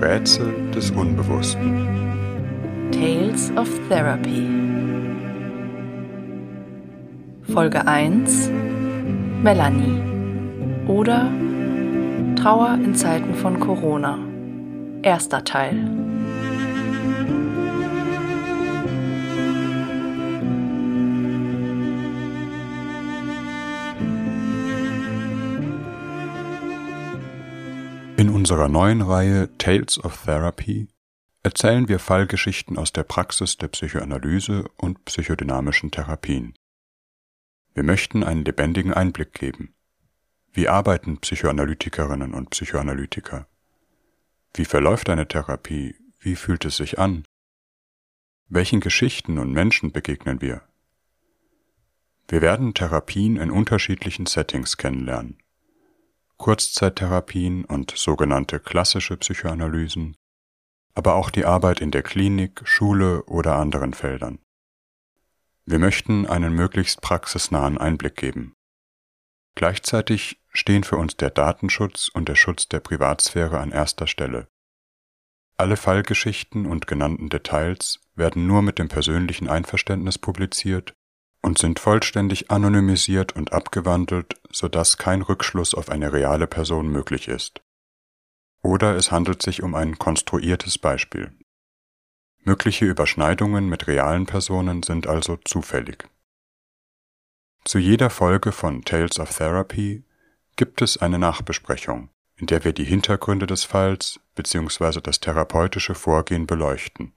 Rätsel des Unbewussten. Tales of Therapy. Folge 1 Melanie oder Trauer in Zeiten von Corona. Erster Teil. Unserer neuen Reihe Tales of Therapy erzählen wir Fallgeschichten aus der Praxis der Psychoanalyse und psychodynamischen Therapien. Wir möchten einen lebendigen Einblick geben. Wie arbeiten Psychoanalytikerinnen und Psychoanalytiker? Wie verläuft eine Therapie? Wie fühlt es sich an? Welchen Geschichten und Menschen begegnen wir? Wir werden Therapien in unterschiedlichen Settings kennenlernen. Kurzzeittherapien und sogenannte klassische Psychoanalysen, aber auch die Arbeit in der Klinik, Schule oder anderen Feldern. Wir möchten einen möglichst praxisnahen Einblick geben. Gleichzeitig stehen für uns der Datenschutz und der Schutz der Privatsphäre an erster Stelle. Alle Fallgeschichten und genannten Details werden nur mit dem persönlichen Einverständnis publiziert und sind vollständig anonymisiert und abgewandelt, sodass kein Rückschluss auf eine reale Person möglich ist. Oder es handelt sich um ein konstruiertes Beispiel. Mögliche Überschneidungen mit realen Personen sind also zufällig. Zu jeder Folge von Tales of Therapy gibt es eine Nachbesprechung, in der wir die Hintergründe des Falls bzw. das therapeutische Vorgehen beleuchten.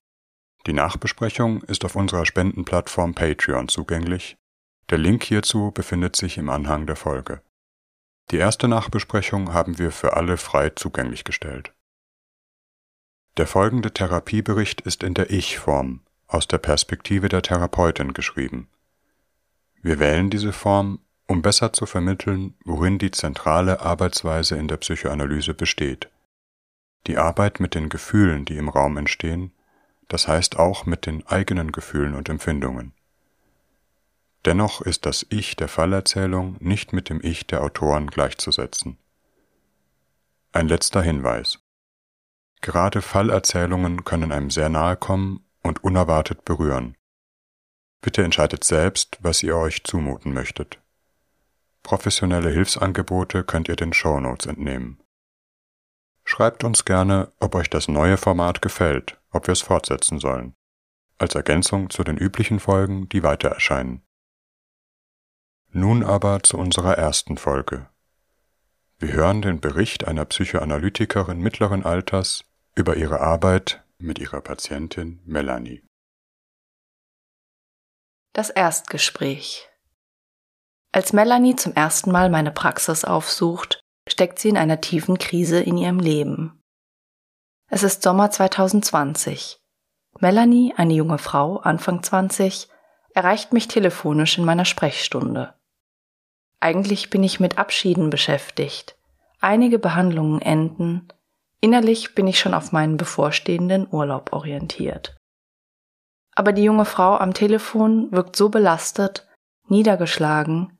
Die Nachbesprechung ist auf unserer Spendenplattform Patreon zugänglich. Der Link hierzu befindet sich im Anhang der Folge. Die erste Nachbesprechung haben wir für alle frei zugänglich gestellt. Der folgende Therapiebericht ist in der Ich-Form, aus der Perspektive der Therapeutin geschrieben. Wir wählen diese Form, um besser zu vermitteln, worin die zentrale Arbeitsweise in der Psychoanalyse besteht. Die Arbeit mit den Gefühlen, die im Raum entstehen, das heißt auch mit den eigenen Gefühlen und Empfindungen. Dennoch ist das Ich der Fallerzählung nicht mit dem Ich der Autoren gleichzusetzen. Ein letzter Hinweis. Gerade Fallerzählungen können einem sehr nahe kommen und unerwartet berühren. Bitte entscheidet selbst, was ihr euch zumuten möchtet. Professionelle Hilfsangebote könnt ihr den Shownotes entnehmen. Schreibt uns gerne, ob euch das neue Format gefällt, ob wir es fortsetzen sollen, als Ergänzung zu den üblichen Folgen, die weiter erscheinen. Nun aber zu unserer ersten Folge. Wir hören den Bericht einer Psychoanalytikerin mittleren Alters über ihre Arbeit mit ihrer Patientin Melanie. Das Erstgespräch. Als Melanie zum ersten Mal meine Praxis aufsucht, steckt sie in einer tiefen Krise in ihrem Leben. Es ist Sommer 2020. Melanie, eine junge Frau, Anfang 20, erreicht mich telefonisch in meiner Sprechstunde. Eigentlich bin ich mit Abschieden beschäftigt. Einige Behandlungen enden. Innerlich bin ich schon auf meinen bevorstehenden Urlaub orientiert. Aber die junge Frau am Telefon wirkt so belastet, niedergeschlagen,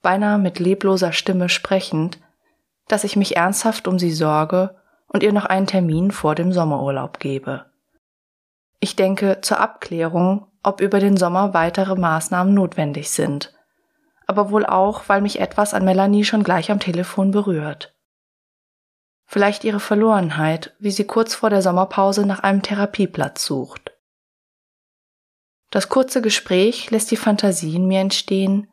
beinahe mit lebloser Stimme sprechend, dass ich mich ernsthaft um sie sorge und ihr noch einen Termin vor dem Sommerurlaub gebe. Ich denke zur Abklärung, ob über den Sommer weitere Maßnahmen notwendig sind, aber wohl auch, weil mich etwas an Melanie schon gleich am Telefon berührt. Vielleicht ihre Verlorenheit, wie sie kurz vor der Sommerpause nach einem Therapieplatz sucht. Das kurze Gespräch lässt die Fantasie in mir entstehen,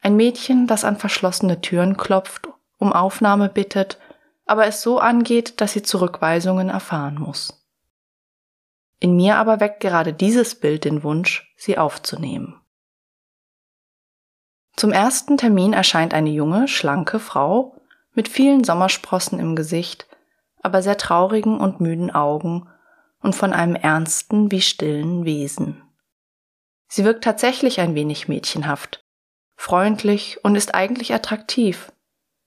ein Mädchen, das an verschlossene Türen klopft um Aufnahme bittet, aber es so angeht, dass sie Zurückweisungen erfahren muss. In mir aber weckt gerade dieses Bild den Wunsch, sie aufzunehmen. Zum ersten Termin erscheint eine junge, schlanke Frau mit vielen Sommersprossen im Gesicht, aber sehr traurigen und müden Augen und von einem ernsten wie stillen Wesen. Sie wirkt tatsächlich ein wenig mädchenhaft, freundlich und ist eigentlich attraktiv,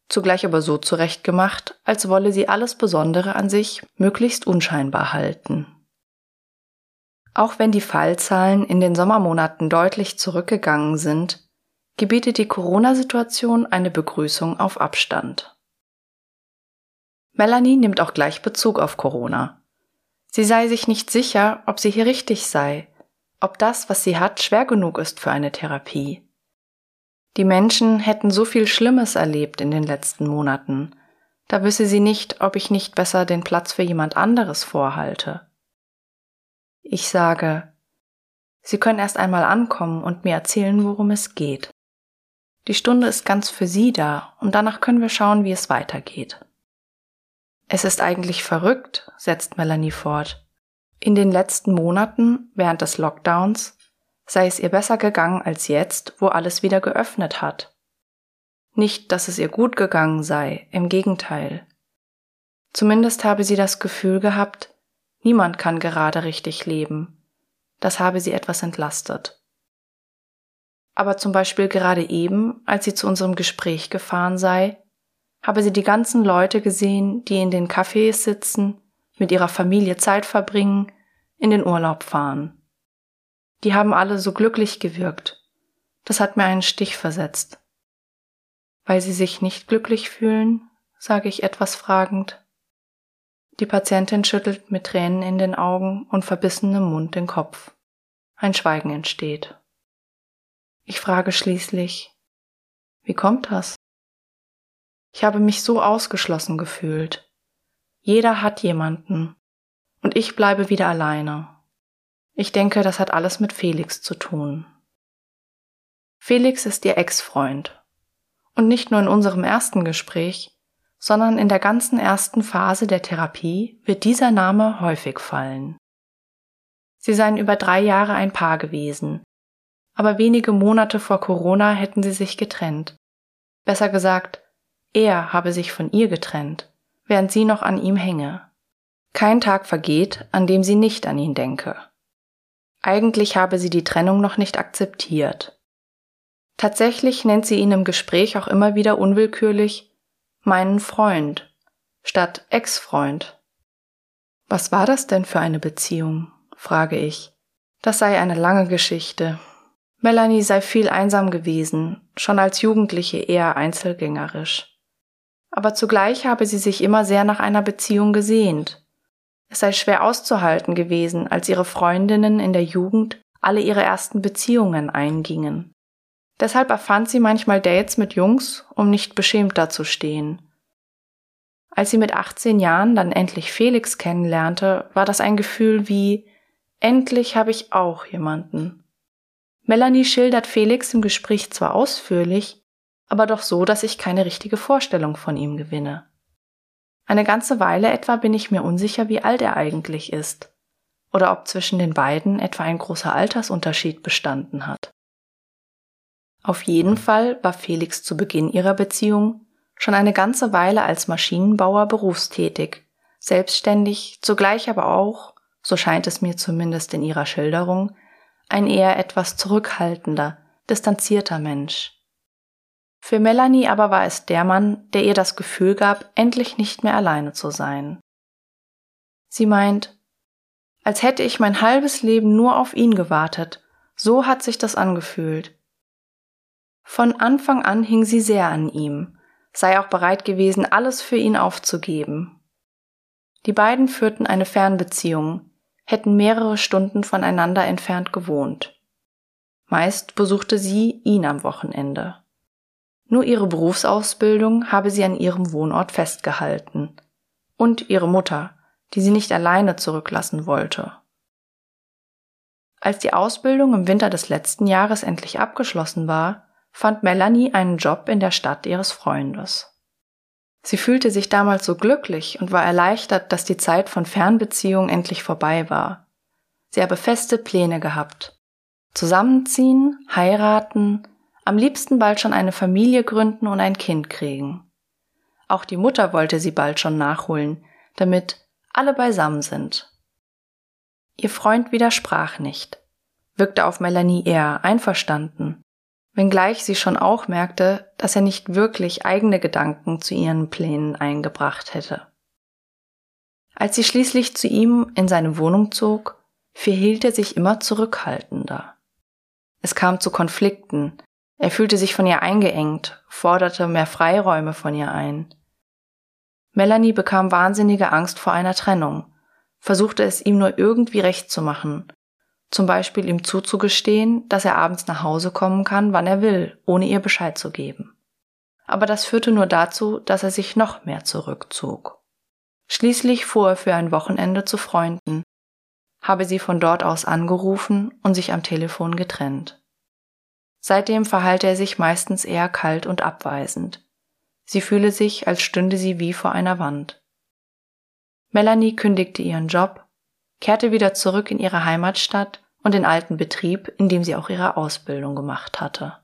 zugleich aber so zurechtgemacht, als wolle sie alles Besondere an sich möglichst unscheinbar halten. Auch wenn die Fallzahlen in den Sommermonaten deutlich zurückgegangen sind, gebietet die Corona-Situation eine Begrüßung auf Abstand. Melanie nimmt auch gleich Bezug auf Corona, Sie sei sich nicht sicher, ob sie hier richtig sei, ob das, was sie hat, schwer genug ist für eine Therapie. Die Menschen hätten so viel Schlimmes erlebt in den letzten Monaten, da wisse sie nicht, ob ich nicht besser den Platz für jemand anderes vorhalte. Ich sage, Sie können erst einmal ankommen und mir erzählen, worum es geht. Die Stunde ist ganz für Sie da und danach können wir schauen, wie es weitergeht. Es ist eigentlich verrückt, setzt Melanie fort. In den letzten Monaten, während des Lockdowns, sei es ihr besser gegangen als jetzt, wo alles wieder geöffnet hat. Nicht, dass es ihr gut gegangen sei, im Gegenteil. Zumindest habe sie das Gefühl gehabt, niemand kann gerade richtig leben. Das habe sie etwas entlastet. Aber zum Beispiel gerade eben, als sie zu unserem Gespräch gefahren sei, habe sie die ganzen Leute gesehen, die in den Cafés sitzen, mit ihrer Familie Zeit verbringen, in den Urlaub fahren. Die haben alle so glücklich gewirkt. Das hat mir einen Stich versetzt. Weil sie sich nicht glücklich fühlen, sage ich etwas fragend. Die Patientin schüttelt mit Tränen in den Augen und verbissenem Mund den Kopf. Ein Schweigen entsteht. Ich frage schließlich, wie kommt das? Ich habe mich so ausgeschlossen gefühlt. Jeder hat jemanden. Und ich bleibe wieder alleine. Ich denke, das hat alles mit Felix zu tun. Felix ist ihr Ex-Freund. Und nicht nur in unserem ersten Gespräch, sondern in der ganzen ersten Phase der Therapie wird dieser Name häufig fallen. Sie seien über drei Jahre ein Paar gewesen, aber wenige Monate vor Corona hätten sie sich getrennt. Besser gesagt, er habe sich von ihr getrennt, während sie noch an ihm hänge. Kein Tag vergeht, an dem sie nicht an ihn denke. Eigentlich habe sie die Trennung noch nicht akzeptiert. Tatsächlich nennt sie ihn im Gespräch auch immer wieder unwillkürlich meinen Freund statt Ex-Freund. Was war das denn für eine Beziehung? frage ich. Das sei eine lange Geschichte. Melanie sei viel einsam gewesen, schon als Jugendliche eher einzelgängerisch aber zugleich habe sie sich immer sehr nach einer Beziehung gesehnt. Es sei schwer auszuhalten gewesen, als ihre Freundinnen in der Jugend alle ihre ersten Beziehungen eingingen. Deshalb erfand sie manchmal Dates mit Jungs, um nicht beschämt dazustehen. Als sie mit 18 Jahren dann endlich Felix kennenlernte, war das ein Gefühl wie endlich habe ich auch jemanden. Melanie schildert Felix im Gespräch zwar ausführlich, aber doch so, dass ich keine richtige Vorstellung von ihm gewinne. Eine ganze Weile etwa bin ich mir unsicher, wie alt er eigentlich ist, oder ob zwischen den beiden etwa ein großer Altersunterschied bestanden hat. Auf jeden Fall war Felix zu Beginn ihrer Beziehung schon eine ganze Weile als Maschinenbauer berufstätig, selbstständig, zugleich aber auch, so scheint es mir zumindest in ihrer Schilderung, ein eher etwas zurückhaltender, distanzierter Mensch. Für Melanie aber war es der Mann, der ihr das Gefühl gab, endlich nicht mehr alleine zu sein. Sie meint, als hätte ich mein halbes Leben nur auf ihn gewartet, so hat sich das angefühlt. Von Anfang an hing sie sehr an ihm, sei auch bereit gewesen, alles für ihn aufzugeben. Die beiden führten eine Fernbeziehung, hätten mehrere Stunden voneinander entfernt gewohnt. Meist besuchte sie ihn am Wochenende. Nur ihre Berufsausbildung habe sie an ihrem Wohnort festgehalten. Und ihre Mutter, die sie nicht alleine zurücklassen wollte. Als die Ausbildung im Winter des letzten Jahres endlich abgeschlossen war, fand Melanie einen Job in der Stadt ihres Freundes. Sie fühlte sich damals so glücklich und war erleichtert, dass die Zeit von Fernbeziehung endlich vorbei war. Sie habe feste Pläne gehabt. Zusammenziehen, heiraten, am liebsten bald schon eine Familie gründen und ein Kind kriegen. Auch die Mutter wollte sie bald schon nachholen, damit alle beisammen sind. Ihr Freund widersprach nicht, wirkte auf Melanie eher einverstanden, wenngleich sie schon auch merkte, dass er nicht wirklich eigene Gedanken zu ihren Plänen eingebracht hätte. Als sie schließlich zu ihm in seine Wohnung zog, verhielt er sich immer zurückhaltender. Es kam zu Konflikten, er fühlte sich von ihr eingeengt, forderte mehr Freiräume von ihr ein. Melanie bekam wahnsinnige Angst vor einer Trennung, versuchte es ihm nur irgendwie recht zu machen, zum Beispiel ihm zuzugestehen, dass er abends nach Hause kommen kann, wann er will, ohne ihr Bescheid zu geben. Aber das führte nur dazu, dass er sich noch mehr zurückzog. Schließlich fuhr er für ein Wochenende zu Freunden, habe sie von dort aus angerufen und sich am Telefon getrennt. Seitdem verhalte er sich meistens eher kalt und abweisend. Sie fühle sich, als stünde sie wie vor einer Wand. Melanie kündigte ihren Job, kehrte wieder zurück in ihre Heimatstadt und den alten Betrieb, in dem sie auch ihre Ausbildung gemacht hatte.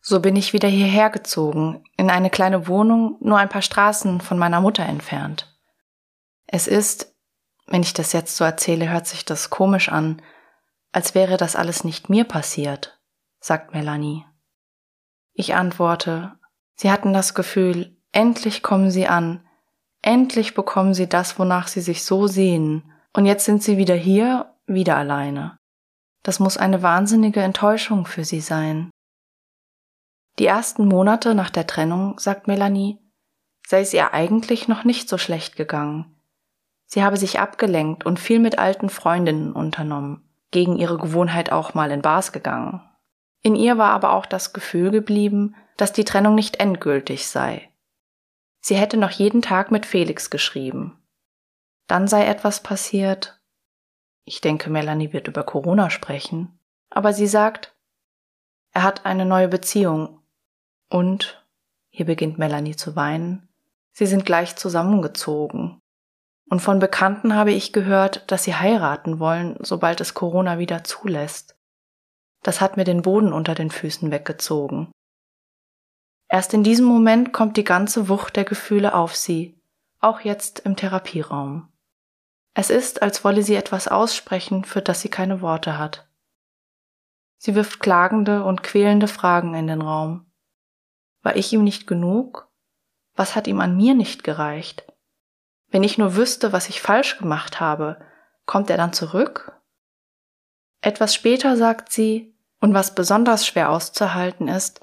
So bin ich wieder hierher gezogen, in eine kleine Wohnung nur ein paar Straßen von meiner Mutter entfernt. Es ist, wenn ich das jetzt so erzähle, hört sich das komisch an, als wäre das alles nicht mir passiert, sagt Melanie. Ich antworte, Sie hatten das Gefühl, endlich kommen Sie an, endlich bekommen Sie das, wonach Sie sich so sehnen, und jetzt sind Sie wieder hier, wieder alleine. Das muss eine wahnsinnige Enttäuschung für Sie sein. Die ersten Monate nach der Trennung, sagt Melanie, sei es ihr eigentlich noch nicht so schlecht gegangen. Sie habe sich abgelenkt und viel mit alten Freundinnen unternommen, gegen ihre Gewohnheit auch mal in Bars gegangen. In ihr war aber auch das Gefühl geblieben, dass die Trennung nicht endgültig sei. Sie hätte noch jeden Tag mit Felix geschrieben. Dann sei etwas passiert. Ich denke, Melanie wird über Corona sprechen. Aber sie sagt, er hat eine neue Beziehung. Und, hier beginnt Melanie zu weinen, sie sind gleich zusammengezogen. Und von Bekannten habe ich gehört, dass sie heiraten wollen, sobald es Corona wieder zulässt. Das hat mir den Boden unter den Füßen weggezogen. Erst in diesem Moment kommt die ganze Wucht der Gefühle auf sie, auch jetzt im Therapieraum. Es ist, als wolle sie etwas aussprechen, für das sie keine Worte hat. Sie wirft klagende und quälende Fragen in den Raum. War ich ihm nicht genug? Was hat ihm an mir nicht gereicht? Wenn ich nur wüsste, was ich falsch gemacht habe, kommt er dann zurück? Etwas später sagt sie, und was besonders schwer auszuhalten ist,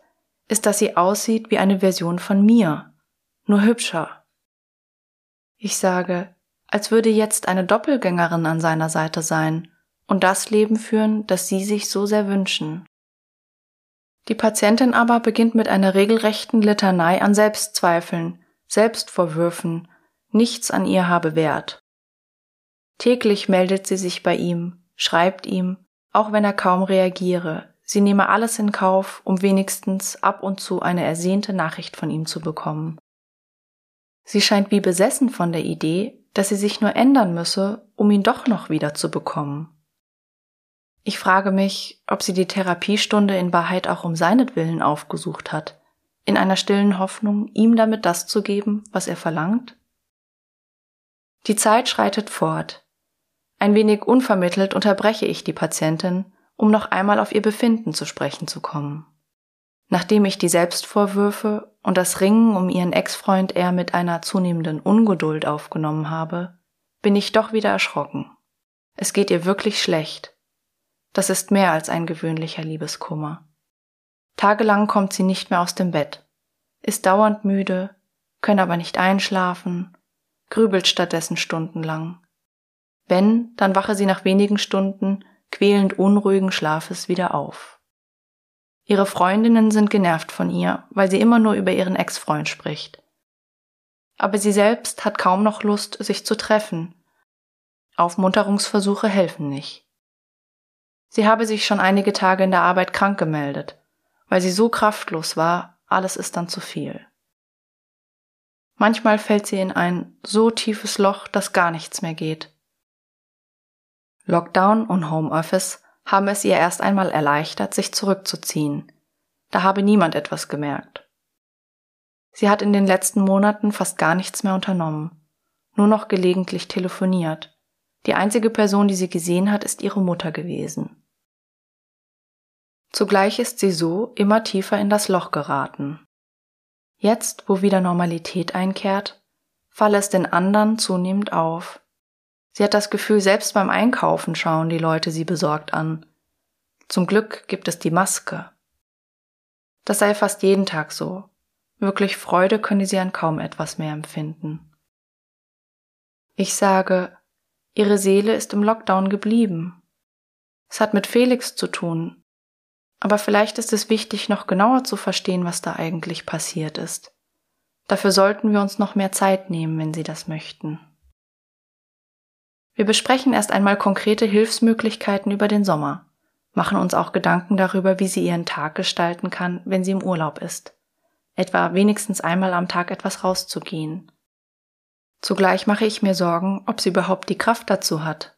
ist, dass sie aussieht wie eine Version von mir, nur hübscher. Ich sage, als würde jetzt eine Doppelgängerin an seiner Seite sein und das Leben führen, das sie sich so sehr wünschen. Die Patientin aber beginnt mit einer regelrechten Litanei an Selbstzweifeln, Selbstvorwürfen, nichts an ihr habe Wert. Täglich meldet sie sich bei ihm, schreibt ihm, auch wenn er kaum reagiere, sie nehme alles in Kauf, um wenigstens ab und zu eine ersehnte Nachricht von ihm zu bekommen. Sie scheint wie besessen von der Idee, dass sie sich nur ändern müsse, um ihn doch noch wieder zu bekommen. Ich frage mich, ob sie die Therapiestunde in Wahrheit auch um seinetwillen aufgesucht hat, in einer stillen Hoffnung, ihm damit das zu geben, was er verlangt? Die Zeit schreitet fort. Ein wenig unvermittelt unterbreche ich die Patientin, um noch einmal auf ihr Befinden zu sprechen zu kommen. Nachdem ich die Selbstvorwürfe und das Ringen um ihren Ex-Freund eher mit einer zunehmenden Ungeduld aufgenommen habe, bin ich doch wieder erschrocken. Es geht ihr wirklich schlecht. Das ist mehr als ein gewöhnlicher Liebeskummer. Tagelang kommt sie nicht mehr aus dem Bett, ist dauernd müde, kann aber nicht einschlafen grübelt stattdessen stundenlang. Wenn, dann wache sie nach wenigen Stunden quälend unruhigen Schlafes wieder auf. Ihre Freundinnen sind genervt von ihr, weil sie immer nur über ihren Ex-Freund spricht. Aber sie selbst hat kaum noch Lust, sich zu treffen. Aufmunterungsversuche helfen nicht. Sie habe sich schon einige Tage in der Arbeit krank gemeldet, weil sie so kraftlos war, alles ist dann zu viel. Manchmal fällt sie in ein so tiefes Loch, dass gar nichts mehr geht. Lockdown und Homeoffice haben es ihr erst einmal erleichtert, sich zurückzuziehen. Da habe niemand etwas gemerkt. Sie hat in den letzten Monaten fast gar nichts mehr unternommen, nur noch gelegentlich telefoniert. Die einzige Person, die sie gesehen hat, ist ihre Mutter gewesen. Zugleich ist sie so immer tiefer in das Loch geraten. Jetzt, wo wieder Normalität einkehrt, falle es den anderen zunehmend auf. Sie hat das Gefühl, selbst beim Einkaufen schauen die Leute sie besorgt an. Zum Glück gibt es die Maske. Das sei fast jeden Tag so. Wirklich Freude könne sie an kaum etwas mehr empfinden. Ich sage, Ihre Seele ist im Lockdown geblieben. Es hat mit Felix zu tun. Aber vielleicht ist es wichtig, noch genauer zu verstehen, was da eigentlich passiert ist. Dafür sollten wir uns noch mehr Zeit nehmen, wenn Sie das möchten. Wir besprechen erst einmal konkrete Hilfsmöglichkeiten über den Sommer, machen uns auch Gedanken darüber, wie sie ihren Tag gestalten kann, wenn sie im Urlaub ist. Etwa wenigstens einmal am Tag etwas rauszugehen. Zugleich mache ich mir Sorgen, ob sie überhaupt die Kraft dazu hat.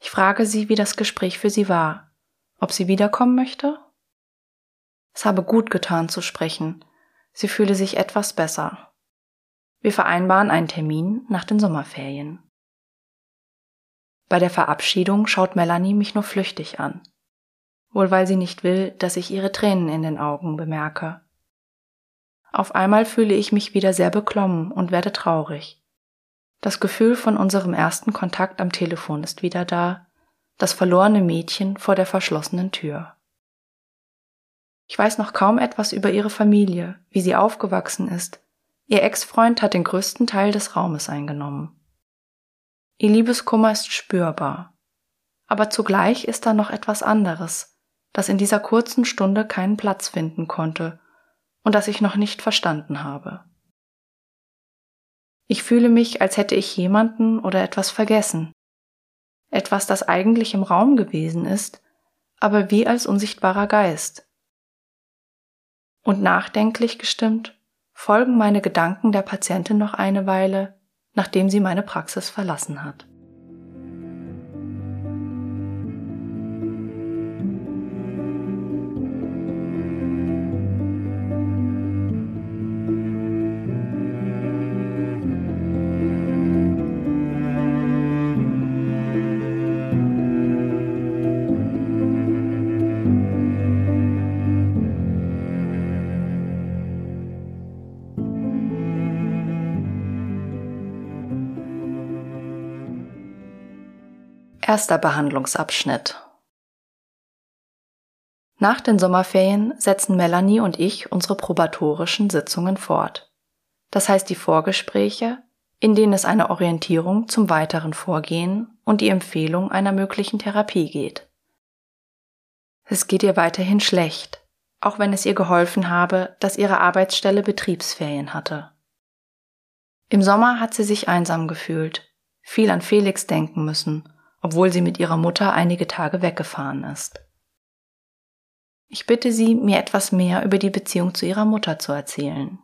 Ich frage sie, wie das Gespräch für sie war, ob sie wiederkommen möchte? Es habe gut getan zu sprechen, sie fühle sich etwas besser. Wir vereinbaren einen Termin nach den Sommerferien. Bei der Verabschiedung schaut Melanie mich nur flüchtig an. Wohl weil sie nicht will, dass ich ihre Tränen in den Augen bemerke. Auf einmal fühle ich mich wieder sehr beklommen und werde traurig. Das Gefühl von unserem ersten Kontakt am Telefon ist wieder da, das verlorene Mädchen vor der verschlossenen Tür. Ich weiß noch kaum etwas über ihre Familie, wie sie aufgewachsen ist. Ihr Ex-Freund hat den größten Teil des Raumes eingenommen. Ihr Liebeskummer ist spürbar. Aber zugleich ist da noch etwas anderes, das in dieser kurzen Stunde keinen Platz finden konnte und das ich noch nicht verstanden habe. Ich fühle mich, als hätte ich jemanden oder etwas vergessen. Etwas, das eigentlich im Raum gewesen ist, aber wie als unsichtbarer Geist. Und nachdenklich gestimmt folgen meine Gedanken der Patientin noch eine Weile, nachdem sie meine Praxis verlassen hat. Erster Behandlungsabschnitt Nach den Sommerferien setzen Melanie und ich unsere probatorischen Sitzungen fort. Das heißt die Vorgespräche, in denen es eine Orientierung zum weiteren Vorgehen und die Empfehlung einer möglichen Therapie geht. Es geht ihr weiterhin schlecht, auch wenn es ihr geholfen habe, dass ihre Arbeitsstelle Betriebsferien hatte. Im Sommer hat sie sich einsam gefühlt, viel an Felix denken müssen obwohl sie mit ihrer Mutter einige Tage weggefahren ist. Ich bitte Sie, mir etwas mehr über die Beziehung zu ihrer Mutter zu erzählen.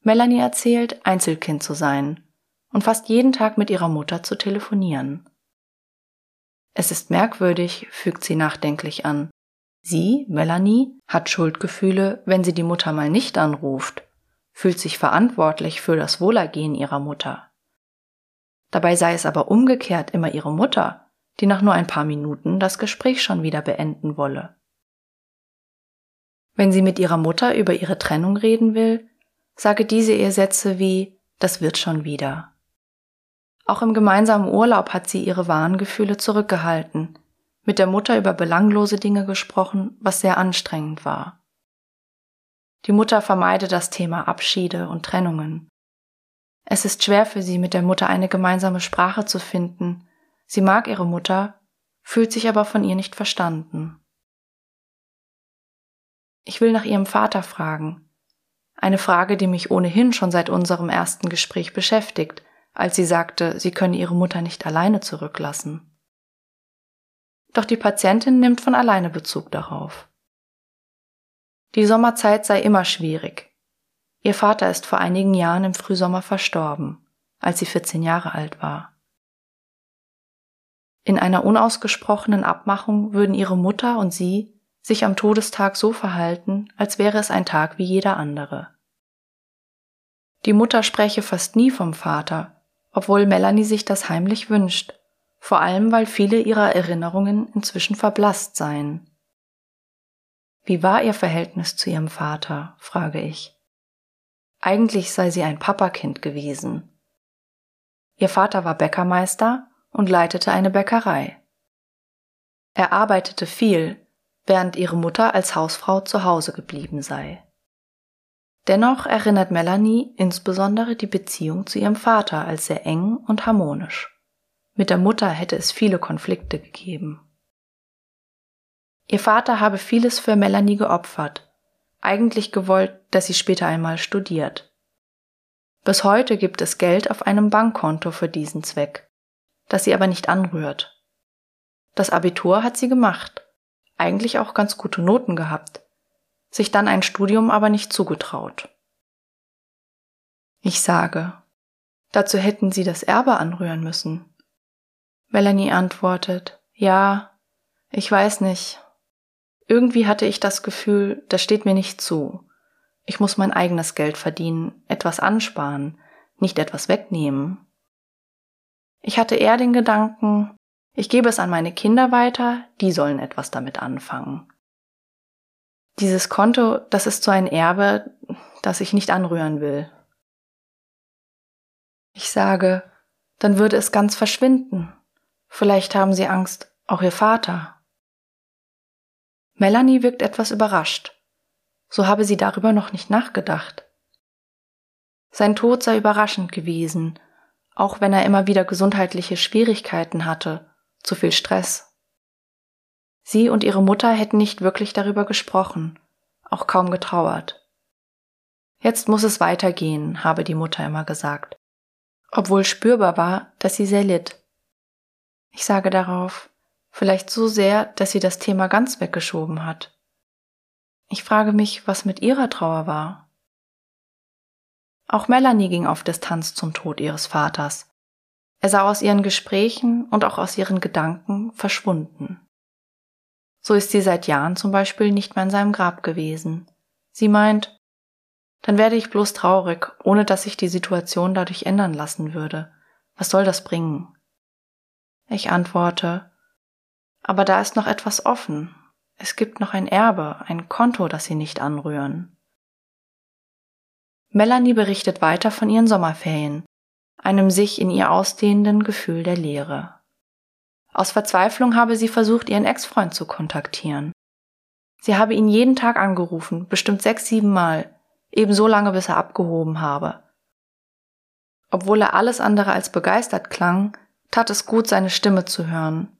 Melanie erzählt, Einzelkind zu sein und fast jeden Tag mit ihrer Mutter zu telefonieren. Es ist merkwürdig, fügt sie nachdenklich an. Sie, Melanie, hat Schuldgefühle, wenn sie die Mutter mal nicht anruft, fühlt sich verantwortlich für das Wohlergehen ihrer Mutter. Dabei sei es aber umgekehrt immer ihre Mutter, die nach nur ein paar Minuten das Gespräch schon wieder beenden wolle. Wenn sie mit ihrer Mutter über ihre Trennung reden will, sage diese ihr Sätze wie Das wird schon wieder. Auch im gemeinsamen Urlaub hat sie ihre wahren Gefühle zurückgehalten, mit der Mutter über belanglose Dinge gesprochen, was sehr anstrengend war. Die Mutter vermeide das Thema Abschiede und Trennungen. Es ist schwer für sie, mit der Mutter eine gemeinsame Sprache zu finden. Sie mag ihre Mutter, fühlt sich aber von ihr nicht verstanden. Ich will nach ihrem Vater fragen. Eine Frage, die mich ohnehin schon seit unserem ersten Gespräch beschäftigt, als sie sagte, sie könne ihre Mutter nicht alleine zurücklassen. Doch die Patientin nimmt von alleine Bezug darauf. Die Sommerzeit sei immer schwierig, Ihr Vater ist vor einigen Jahren im Frühsommer verstorben, als sie 14 Jahre alt war. In einer unausgesprochenen Abmachung würden ihre Mutter und sie sich am Todestag so verhalten, als wäre es ein Tag wie jeder andere. Die Mutter spreche fast nie vom Vater, obwohl Melanie sich das heimlich wünscht, vor allem weil viele ihrer Erinnerungen inzwischen verblasst seien. Wie war ihr Verhältnis zu ihrem Vater, frage ich. Eigentlich sei sie ein Papakind gewesen. Ihr Vater war Bäckermeister und leitete eine Bäckerei. Er arbeitete viel, während ihre Mutter als Hausfrau zu Hause geblieben sei. Dennoch erinnert Melanie insbesondere die Beziehung zu ihrem Vater als sehr eng und harmonisch. Mit der Mutter hätte es viele Konflikte gegeben. Ihr Vater habe vieles für Melanie geopfert, eigentlich gewollt, dass sie später einmal studiert. Bis heute gibt es Geld auf einem Bankkonto für diesen Zweck, das sie aber nicht anrührt. Das Abitur hat sie gemacht, eigentlich auch ganz gute Noten gehabt, sich dann ein Studium aber nicht zugetraut. Ich sage, dazu hätten sie das Erbe anrühren müssen. Melanie antwortet, ja, ich weiß nicht, irgendwie hatte ich das Gefühl, das steht mir nicht zu. Ich muss mein eigenes Geld verdienen, etwas ansparen, nicht etwas wegnehmen. Ich hatte eher den Gedanken, ich gebe es an meine Kinder weiter, die sollen etwas damit anfangen. Dieses Konto, das ist so ein Erbe, das ich nicht anrühren will. Ich sage, dann würde es ganz verschwinden. Vielleicht haben Sie Angst, auch Ihr Vater. Melanie wirkt etwas überrascht. So habe sie darüber noch nicht nachgedacht. Sein Tod sei überraschend gewesen, auch wenn er immer wieder gesundheitliche Schwierigkeiten hatte, zu viel Stress. Sie und ihre Mutter hätten nicht wirklich darüber gesprochen, auch kaum getrauert. Jetzt muss es weitergehen, habe die Mutter immer gesagt, obwohl spürbar war, dass sie sehr litt. Ich sage darauf, Vielleicht so sehr, dass sie das Thema ganz weggeschoben hat. Ich frage mich, was mit ihrer Trauer war. Auch Melanie ging auf Distanz zum Tod ihres Vaters. Er sah aus ihren Gesprächen und auch aus ihren Gedanken verschwunden. So ist sie seit Jahren zum Beispiel nicht mehr in seinem Grab gewesen. Sie meint, dann werde ich bloß traurig, ohne dass sich die Situation dadurch ändern lassen würde. Was soll das bringen? Ich antworte, aber da ist noch etwas offen. Es gibt noch ein Erbe, ein Konto, das sie nicht anrühren. Melanie berichtet weiter von ihren Sommerferien, einem sich in ihr ausdehnenden Gefühl der Leere. Aus Verzweiflung habe sie versucht, ihren Ex-Freund zu kontaktieren. Sie habe ihn jeden Tag angerufen, bestimmt sechs, sieben Mal, ebenso lange, bis er abgehoben habe. Obwohl er alles andere als begeistert klang, tat es gut, seine Stimme zu hören,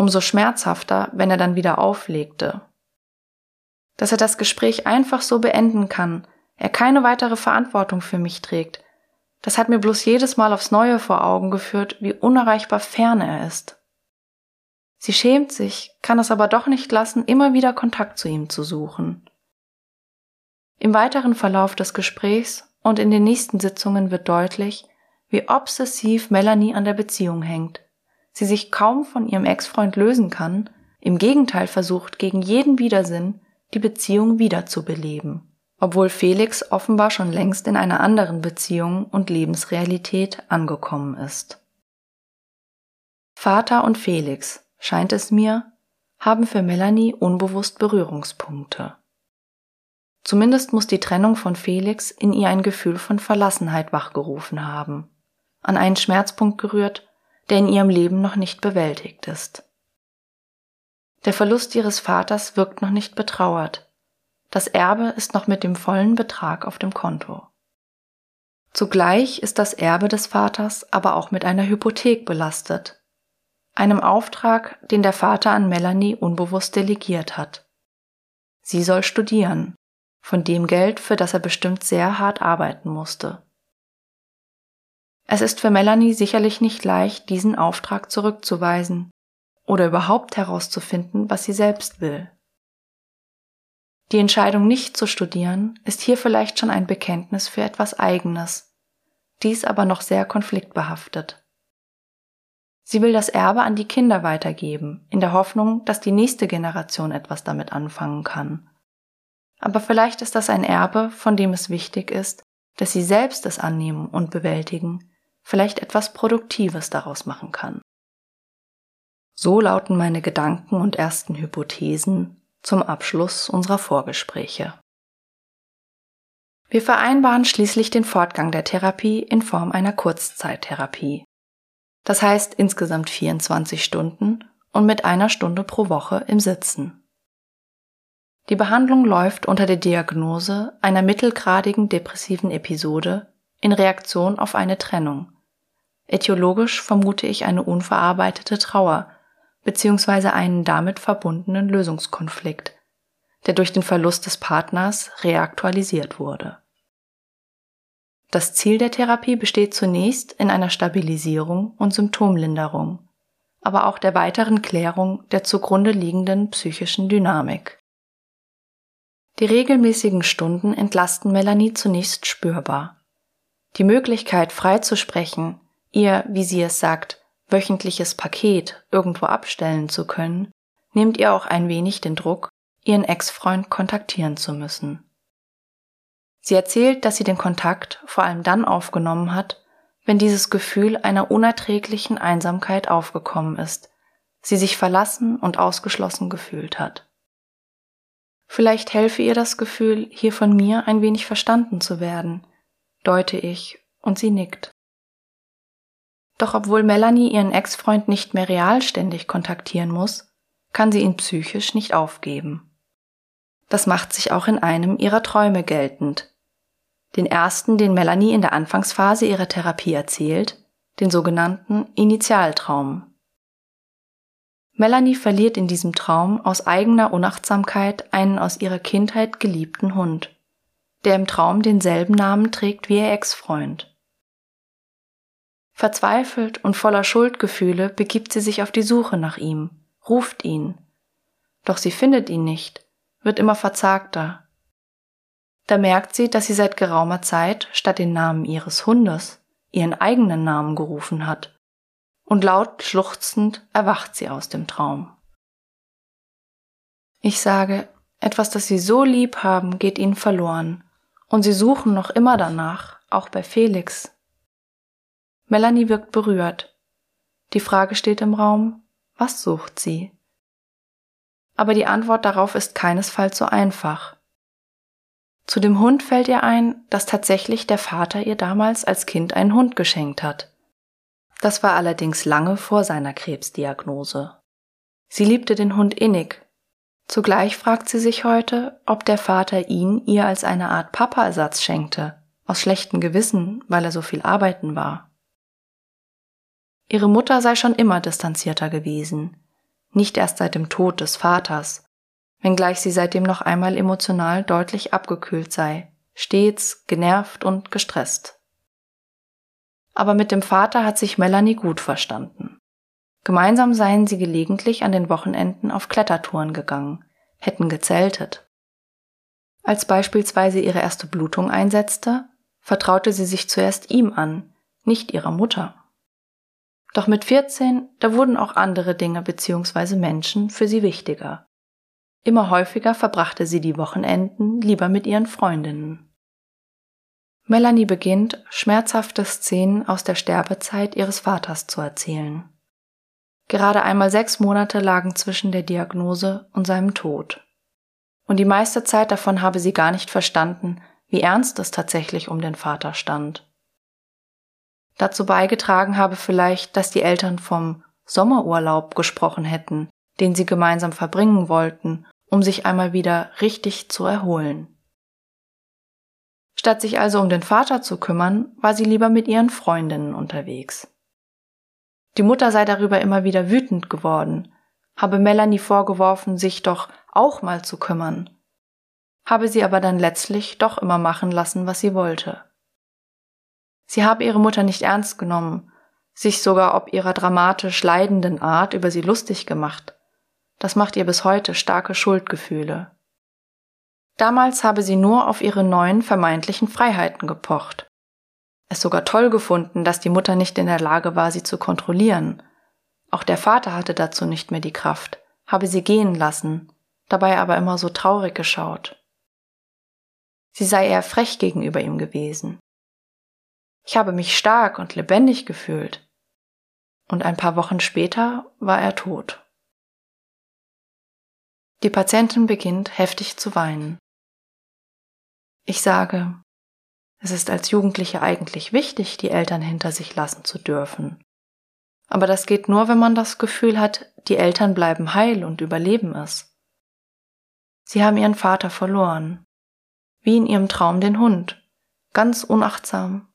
umso schmerzhafter, wenn er dann wieder auflegte. Dass er das Gespräch einfach so beenden kann, er keine weitere Verantwortung für mich trägt, das hat mir bloß jedes Mal aufs Neue vor Augen geführt, wie unerreichbar fern er ist. Sie schämt sich, kann es aber doch nicht lassen, immer wieder Kontakt zu ihm zu suchen. Im weiteren Verlauf des Gesprächs und in den nächsten Sitzungen wird deutlich, wie obsessiv Melanie an der Beziehung hängt sie sich kaum von ihrem Ex-Freund lösen kann, im Gegenteil versucht, gegen jeden Widersinn die Beziehung wiederzubeleben, obwohl Felix offenbar schon längst in einer anderen Beziehung und Lebensrealität angekommen ist. Vater und Felix, scheint es mir, haben für Melanie unbewusst Berührungspunkte. Zumindest muss die Trennung von Felix in ihr ein Gefühl von Verlassenheit wachgerufen haben, an einen Schmerzpunkt gerührt, der in ihrem Leben noch nicht bewältigt ist. Der Verlust ihres Vaters wirkt noch nicht betrauert. Das Erbe ist noch mit dem vollen Betrag auf dem Konto. Zugleich ist das Erbe des Vaters aber auch mit einer Hypothek belastet, einem Auftrag, den der Vater an Melanie unbewusst delegiert hat. Sie soll studieren, von dem Geld, für das er bestimmt sehr hart arbeiten musste. Es ist für Melanie sicherlich nicht leicht, diesen Auftrag zurückzuweisen oder überhaupt herauszufinden, was sie selbst will. Die Entscheidung nicht zu studieren ist hier vielleicht schon ein Bekenntnis für etwas Eigenes, dies aber noch sehr konfliktbehaftet. Sie will das Erbe an die Kinder weitergeben, in der Hoffnung, dass die nächste Generation etwas damit anfangen kann. Aber vielleicht ist das ein Erbe, von dem es wichtig ist, dass sie selbst es annehmen und bewältigen, vielleicht etwas Produktives daraus machen kann. So lauten meine Gedanken und ersten Hypothesen zum Abschluss unserer Vorgespräche. Wir vereinbaren schließlich den Fortgang der Therapie in Form einer Kurzzeittherapie. Das heißt insgesamt 24 Stunden und mit einer Stunde pro Woche im Sitzen. Die Behandlung läuft unter der Diagnose einer mittelgradigen depressiven Episode in Reaktion auf eine Trennung. Ätiologisch vermute ich eine unverarbeitete Trauer bzw. einen damit verbundenen Lösungskonflikt, der durch den Verlust des Partners reaktualisiert wurde. Das Ziel der Therapie besteht zunächst in einer Stabilisierung und Symptomlinderung, aber auch der weiteren Klärung der zugrunde liegenden psychischen Dynamik. Die regelmäßigen Stunden entlasten Melanie zunächst spürbar. Die Möglichkeit, frei zu sprechen, ihr, wie sie es sagt, wöchentliches Paket irgendwo abstellen zu können, nimmt ihr auch ein wenig den Druck, ihren Ex-Freund kontaktieren zu müssen. Sie erzählt, dass sie den Kontakt vor allem dann aufgenommen hat, wenn dieses Gefühl einer unerträglichen Einsamkeit aufgekommen ist, sie sich verlassen und ausgeschlossen gefühlt hat. Vielleicht helfe ihr das Gefühl, hier von mir ein wenig verstanden zu werden, deute ich, und sie nickt. Doch obwohl Melanie ihren Ex-Freund nicht mehr real ständig kontaktieren muss, kann sie ihn psychisch nicht aufgeben. Das macht sich auch in einem ihrer Träume geltend. Den ersten, den Melanie in der Anfangsphase ihrer Therapie erzählt, den sogenannten Initialtraum. Melanie verliert in diesem Traum aus eigener Unachtsamkeit einen aus ihrer Kindheit geliebten Hund, der im Traum denselben Namen trägt wie ihr Ex-Freund. Verzweifelt und voller Schuldgefühle begibt sie sich auf die Suche nach ihm, ruft ihn. Doch sie findet ihn nicht, wird immer verzagter. Da merkt sie, dass sie seit geraumer Zeit statt den Namen ihres Hundes ihren eigenen Namen gerufen hat. Und laut schluchzend erwacht sie aus dem Traum. Ich sage, etwas, das sie so lieb haben, geht ihnen verloren. Und sie suchen noch immer danach, auch bei Felix. Melanie wirkt berührt. Die Frage steht im Raum, was sucht sie? aber die Antwort darauf ist keinesfalls so einfach. Zu dem Hund fällt ihr ein, dass tatsächlich der Vater ihr damals als Kind einen Hund geschenkt hat. Das war allerdings lange vor seiner Krebsdiagnose. Sie liebte den Hund innig. Zugleich fragt sie sich heute, ob der Vater ihn ihr als eine Art Papa-Ersatz schenkte, aus schlechtem Gewissen, weil er so viel arbeiten war. Ihre Mutter sei schon immer distanzierter gewesen, nicht erst seit dem Tod des Vaters, wenngleich sie seitdem noch einmal emotional deutlich abgekühlt sei, stets genervt und gestresst. Aber mit dem Vater hat sich Melanie gut verstanden. Gemeinsam seien sie gelegentlich an den Wochenenden auf Klettertouren gegangen, hätten gezeltet. Als beispielsweise ihre erste Blutung einsetzte, vertraute sie sich zuerst ihm an, nicht ihrer Mutter. Doch mit 14, da wurden auch andere Dinge bzw. Menschen für sie wichtiger. Immer häufiger verbrachte sie die Wochenenden lieber mit ihren Freundinnen. Melanie beginnt, schmerzhafte Szenen aus der Sterbezeit ihres Vaters zu erzählen. Gerade einmal sechs Monate lagen zwischen der Diagnose und seinem Tod. Und die meiste Zeit davon habe sie gar nicht verstanden, wie ernst es tatsächlich um den Vater stand. Dazu beigetragen habe vielleicht, dass die Eltern vom Sommerurlaub gesprochen hätten, den sie gemeinsam verbringen wollten, um sich einmal wieder richtig zu erholen. Statt sich also um den Vater zu kümmern, war sie lieber mit ihren Freundinnen unterwegs. Die Mutter sei darüber immer wieder wütend geworden, habe Melanie vorgeworfen, sich doch auch mal zu kümmern, habe sie aber dann letztlich doch immer machen lassen, was sie wollte. Sie habe ihre Mutter nicht ernst genommen, sich sogar ob ihrer dramatisch leidenden Art über sie lustig gemacht. Das macht ihr bis heute starke Schuldgefühle. Damals habe sie nur auf ihre neuen vermeintlichen Freiheiten gepocht. Es sogar toll gefunden, dass die Mutter nicht in der Lage war, sie zu kontrollieren. Auch der Vater hatte dazu nicht mehr die Kraft, habe sie gehen lassen, dabei aber immer so traurig geschaut. Sie sei eher frech gegenüber ihm gewesen. Ich habe mich stark und lebendig gefühlt. Und ein paar Wochen später war er tot. Die Patientin beginnt heftig zu weinen. Ich sage, es ist als Jugendliche eigentlich wichtig, die Eltern hinter sich lassen zu dürfen. Aber das geht nur, wenn man das Gefühl hat, die Eltern bleiben heil und überleben es. Sie haben ihren Vater verloren. Wie in ihrem Traum den Hund. Ganz unachtsam.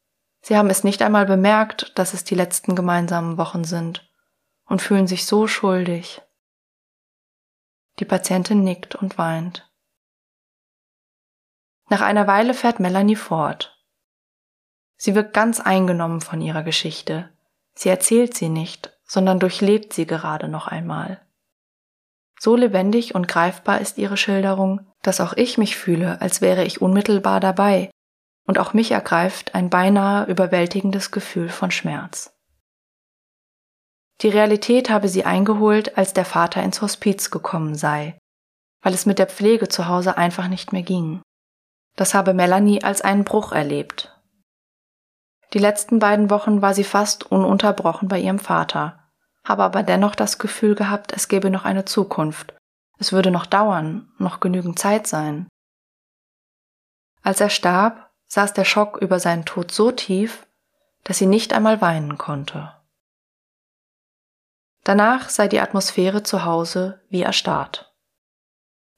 Sie haben es nicht einmal bemerkt, dass es die letzten gemeinsamen Wochen sind und fühlen sich so schuldig. Die Patientin nickt und weint. Nach einer Weile fährt Melanie fort. Sie wirkt ganz eingenommen von ihrer Geschichte. Sie erzählt sie nicht, sondern durchlebt sie gerade noch einmal. So lebendig und greifbar ist ihre Schilderung, dass auch ich mich fühle, als wäre ich unmittelbar dabei, und auch mich ergreift ein beinahe überwältigendes Gefühl von Schmerz. Die Realität habe sie eingeholt, als der Vater ins Hospiz gekommen sei, weil es mit der Pflege zu Hause einfach nicht mehr ging. Das habe Melanie als einen Bruch erlebt. Die letzten beiden Wochen war sie fast ununterbrochen bei ihrem Vater, habe aber dennoch das Gefühl gehabt, es gäbe noch eine Zukunft. Es würde noch dauern, noch genügend Zeit sein. Als er starb, saß der Schock über seinen Tod so tief, dass sie nicht einmal weinen konnte. Danach sei die Atmosphäre zu Hause wie erstarrt.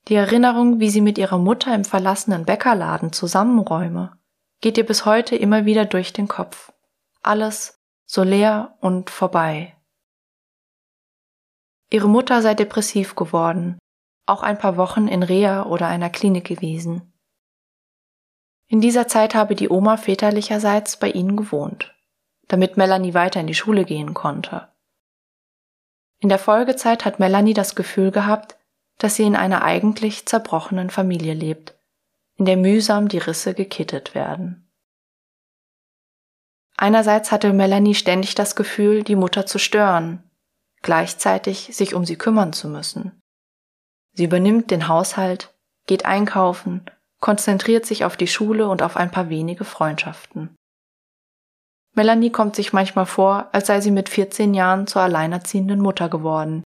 Die Erinnerung, wie sie mit ihrer Mutter im verlassenen Bäckerladen zusammenräume, geht ihr bis heute immer wieder durch den Kopf. Alles so leer und vorbei. Ihre Mutter sei depressiv geworden, auch ein paar Wochen in Reha oder einer Klinik gewesen. In dieser Zeit habe die Oma väterlicherseits bei ihnen gewohnt, damit Melanie weiter in die Schule gehen konnte. In der Folgezeit hat Melanie das Gefühl gehabt, dass sie in einer eigentlich zerbrochenen Familie lebt, in der mühsam die Risse gekittet werden. Einerseits hatte Melanie ständig das Gefühl, die Mutter zu stören, gleichzeitig sich um sie kümmern zu müssen. Sie übernimmt den Haushalt, geht einkaufen, konzentriert sich auf die Schule und auf ein paar wenige Freundschaften. Melanie kommt sich manchmal vor, als sei sie mit 14 Jahren zur alleinerziehenden Mutter geworden,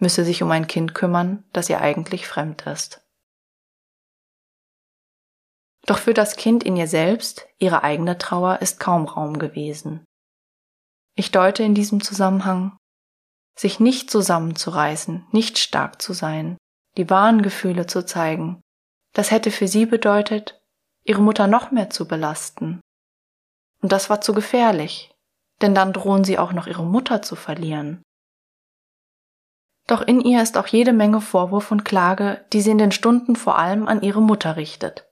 müsse sich um ein Kind kümmern, das ihr eigentlich fremd ist. Doch für das Kind in ihr selbst, ihre eigene Trauer, ist kaum Raum gewesen. Ich deute in diesem Zusammenhang sich nicht zusammenzureißen, nicht stark zu sein, die wahren Gefühle zu zeigen, das hätte für sie bedeutet, ihre Mutter noch mehr zu belasten. Und das war zu gefährlich, denn dann drohen sie auch noch ihre Mutter zu verlieren. Doch in ihr ist auch jede Menge Vorwurf und Klage, die sie in den Stunden vor allem an ihre Mutter richtet.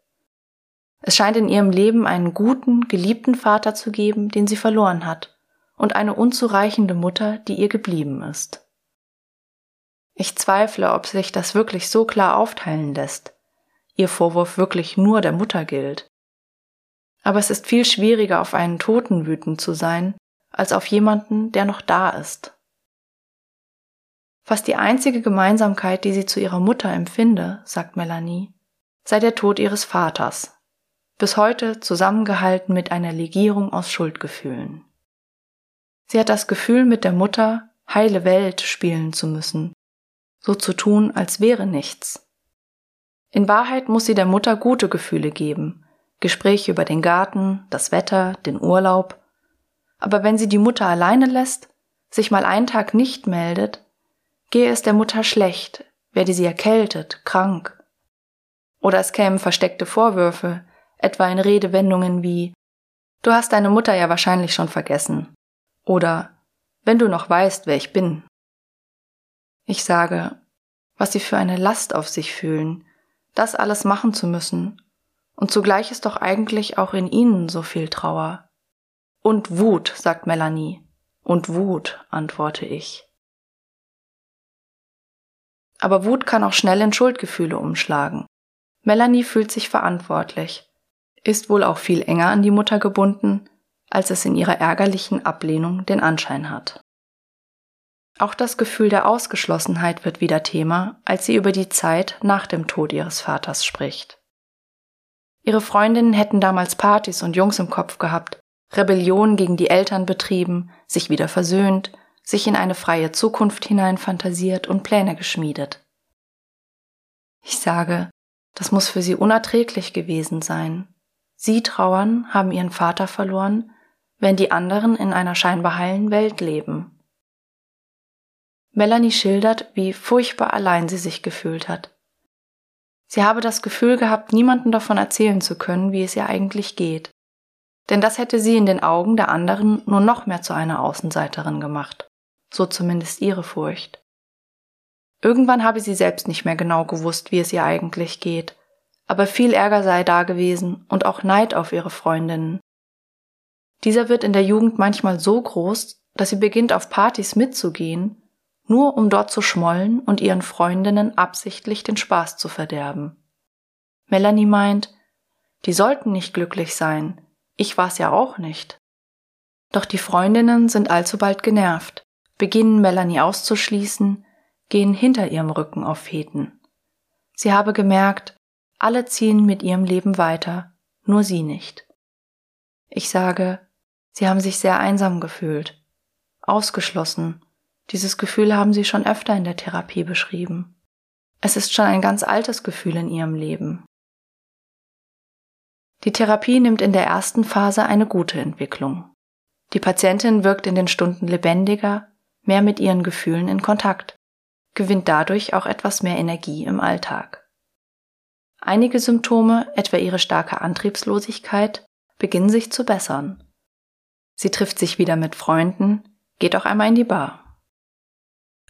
Es scheint in ihrem Leben einen guten, geliebten Vater zu geben, den sie verloren hat, und eine unzureichende Mutter, die ihr geblieben ist. Ich zweifle, ob sich das wirklich so klar aufteilen lässt, ihr Vorwurf wirklich nur der Mutter gilt. Aber es ist viel schwieriger, auf einen Toten wütend zu sein, als auf jemanden, der noch da ist. Fast die einzige Gemeinsamkeit, die sie zu ihrer Mutter empfinde, sagt Melanie, sei der Tod ihres Vaters, bis heute zusammengehalten mit einer Legierung aus Schuldgefühlen. Sie hat das Gefühl, mit der Mutter heile Welt spielen zu müssen, so zu tun, als wäre nichts. In Wahrheit muss sie der Mutter gute Gefühle geben, Gespräche über den Garten, das Wetter, den Urlaub. Aber wenn sie die Mutter alleine lässt, sich mal einen Tag nicht meldet, gehe es der Mutter schlecht, werde sie erkältet, krank. Oder es kämen versteckte Vorwürfe, etwa in Redewendungen wie Du hast deine Mutter ja wahrscheinlich schon vergessen. Oder wenn du noch weißt, wer ich bin. Ich sage, was sie für eine Last auf sich fühlen, das alles machen zu müssen. Und zugleich ist doch eigentlich auch in ihnen so viel Trauer. Und Wut, sagt Melanie. Und Wut, antworte ich. Aber Wut kann auch schnell in Schuldgefühle umschlagen. Melanie fühlt sich verantwortlich, ist wohl auch viel enger an die Mutter gebunden, als es in ihrer ärgerlichen Ablehnung den Anschein hat. Auch das Gefühl der Ausgeschlossenheit wird wieder Thema, als sie über die Zeit nach dem Tod ihres Vaters spricht. Ihre Freundinnen hätten damals Partys und Jungs im Kopf gehabt, Rebellion gegen die Eltern betrieben, sich wieder versöhnt, sich in eine freie Zukunft hinein fantasiert und Pläne geschmiedet. Ich sage, das muss für sie unerträglich gewesen sein. Sie trauern, haben ihren Vater verloren, wenn die anderen in einer scheinbar heilen Welt leben. Melanie schildert, wie furchtbar allein sie sich gefühlt hat. Sie habe das Gefühl gehabt, niemandem davon erzählen zu können, wie es ihr eigentlich geht. Denn das hätte sie in den Augen der anderen nur noch mehr zu einer Außenseiterin gemacht. So zumindest ihre Furcht. Irgendwann habe sie selbst nicht mehr genau gewusst, wie es ihr eigentlich geht, aber viel Ärger sei da gewesen und auch Neid auf ihre Freundinnen. Dieser wird in der Jugend manchmal so groß, dass sie beginnt auf Partys mitzugehen, nur um dort zu schmollen und ihren Freundinnen absichtlich den Spaß zu verderben. Melanie meint, die sollten nicht glücklich sein, ich war's ja auch nicht. Doch die Freundinnen sind allzubald genervt, beginnen Melanie auszuschließen, gehen hinter ihrem Rücken auf Feten. Sie habe gemerkt, alle ziehen mit ihrem Leben weiter, nur sie nicht. Ich sage, sie haben sich sehr einsam gefühlt, ausgeschlossen. Dieses Gefühl haben sie schon öfter in der Therapie beschrieben. Es ist schon ein ganz altes Gefühl in ihrem Leben. Die Therapie nimmt in der ersten Phase eine gute Entwicklung. Die Patientin wirkt in den Stunden lebendiger, mehr mit ihren Gefühlen in Kontakt, gewinnt dadurch auch etwas mehr Energie im Alltag. Einige Symptome, etwa ihre starke Antriebslosigkeit, beginnen sich zu bessern. Sie trifft sich wieder mit Freunden, geht auch einmal in die Bar.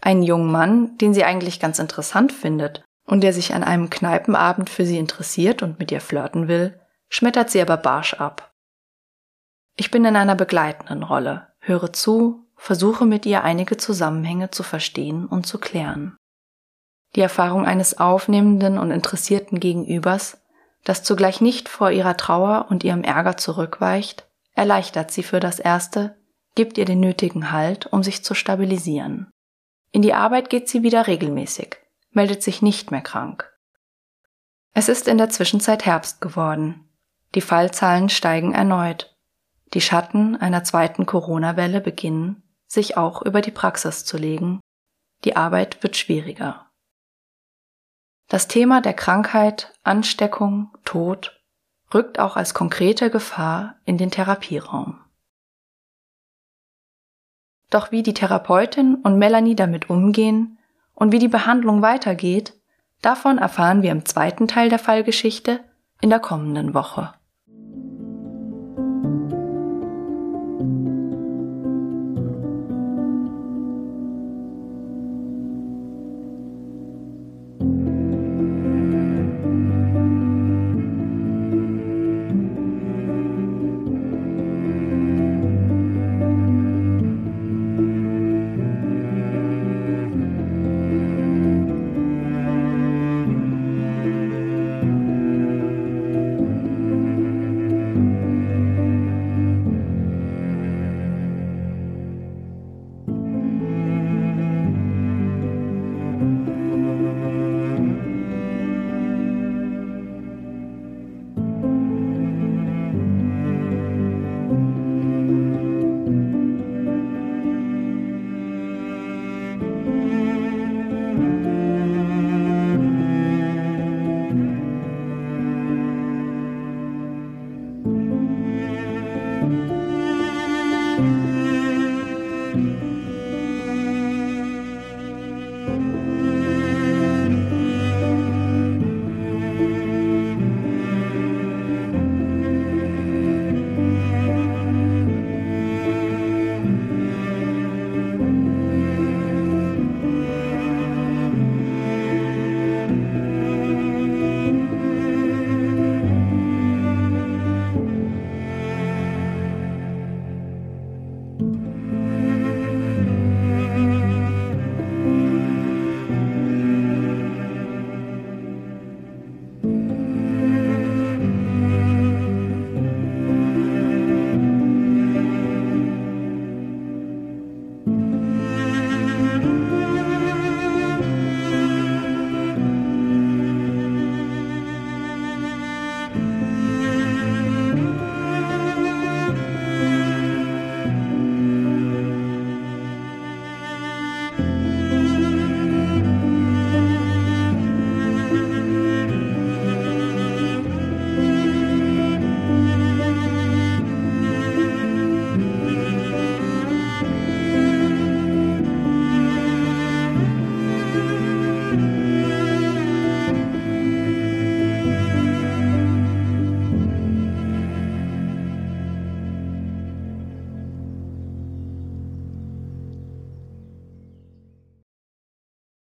Einen jungen Mann, den sie eigentlich ganz interessant findet und der sich an einem Kneipenabend für sie interessiert und mit ihr flirten will, schmettert sie aber barsch ab. Ich bin in einer begleitenden Rolle, höre zu, versuche mit ihr einige Zusammenhänge zu verstehen und zu klären. Die Erfahrung eines aufnehmenden und interessierten Gegenübers, das zugleich nicht vor ihrer Trauer und ihrem Ärger zurückweicht, erleichtert sie für das Erste, gibt ihr den nötigen Halt, um sich zu stabilisieren. In die Arbeit geht sie wieder regelmäßig, meldet sich nicht mehr krank. Es ist in der Zwischenzeit Herbst geworden. Die Fallzahlen steigen erneut. Die Schatten einer zweiten Corona-Welle beginnen, sich auch über die Praxis zu legen. Die Arbeit wird schwieriger. Das Thema der Krankheit, Ansteckung, Tod rückt auch als konkrete Gefahr in den Therapieraum. Doch wie die Therapeutin und Melanie damit umgehen und wie die Behandlung weitergeht, davon erfahren wir im zweiten Teil der Fallgeschichte in der kommenden Woche.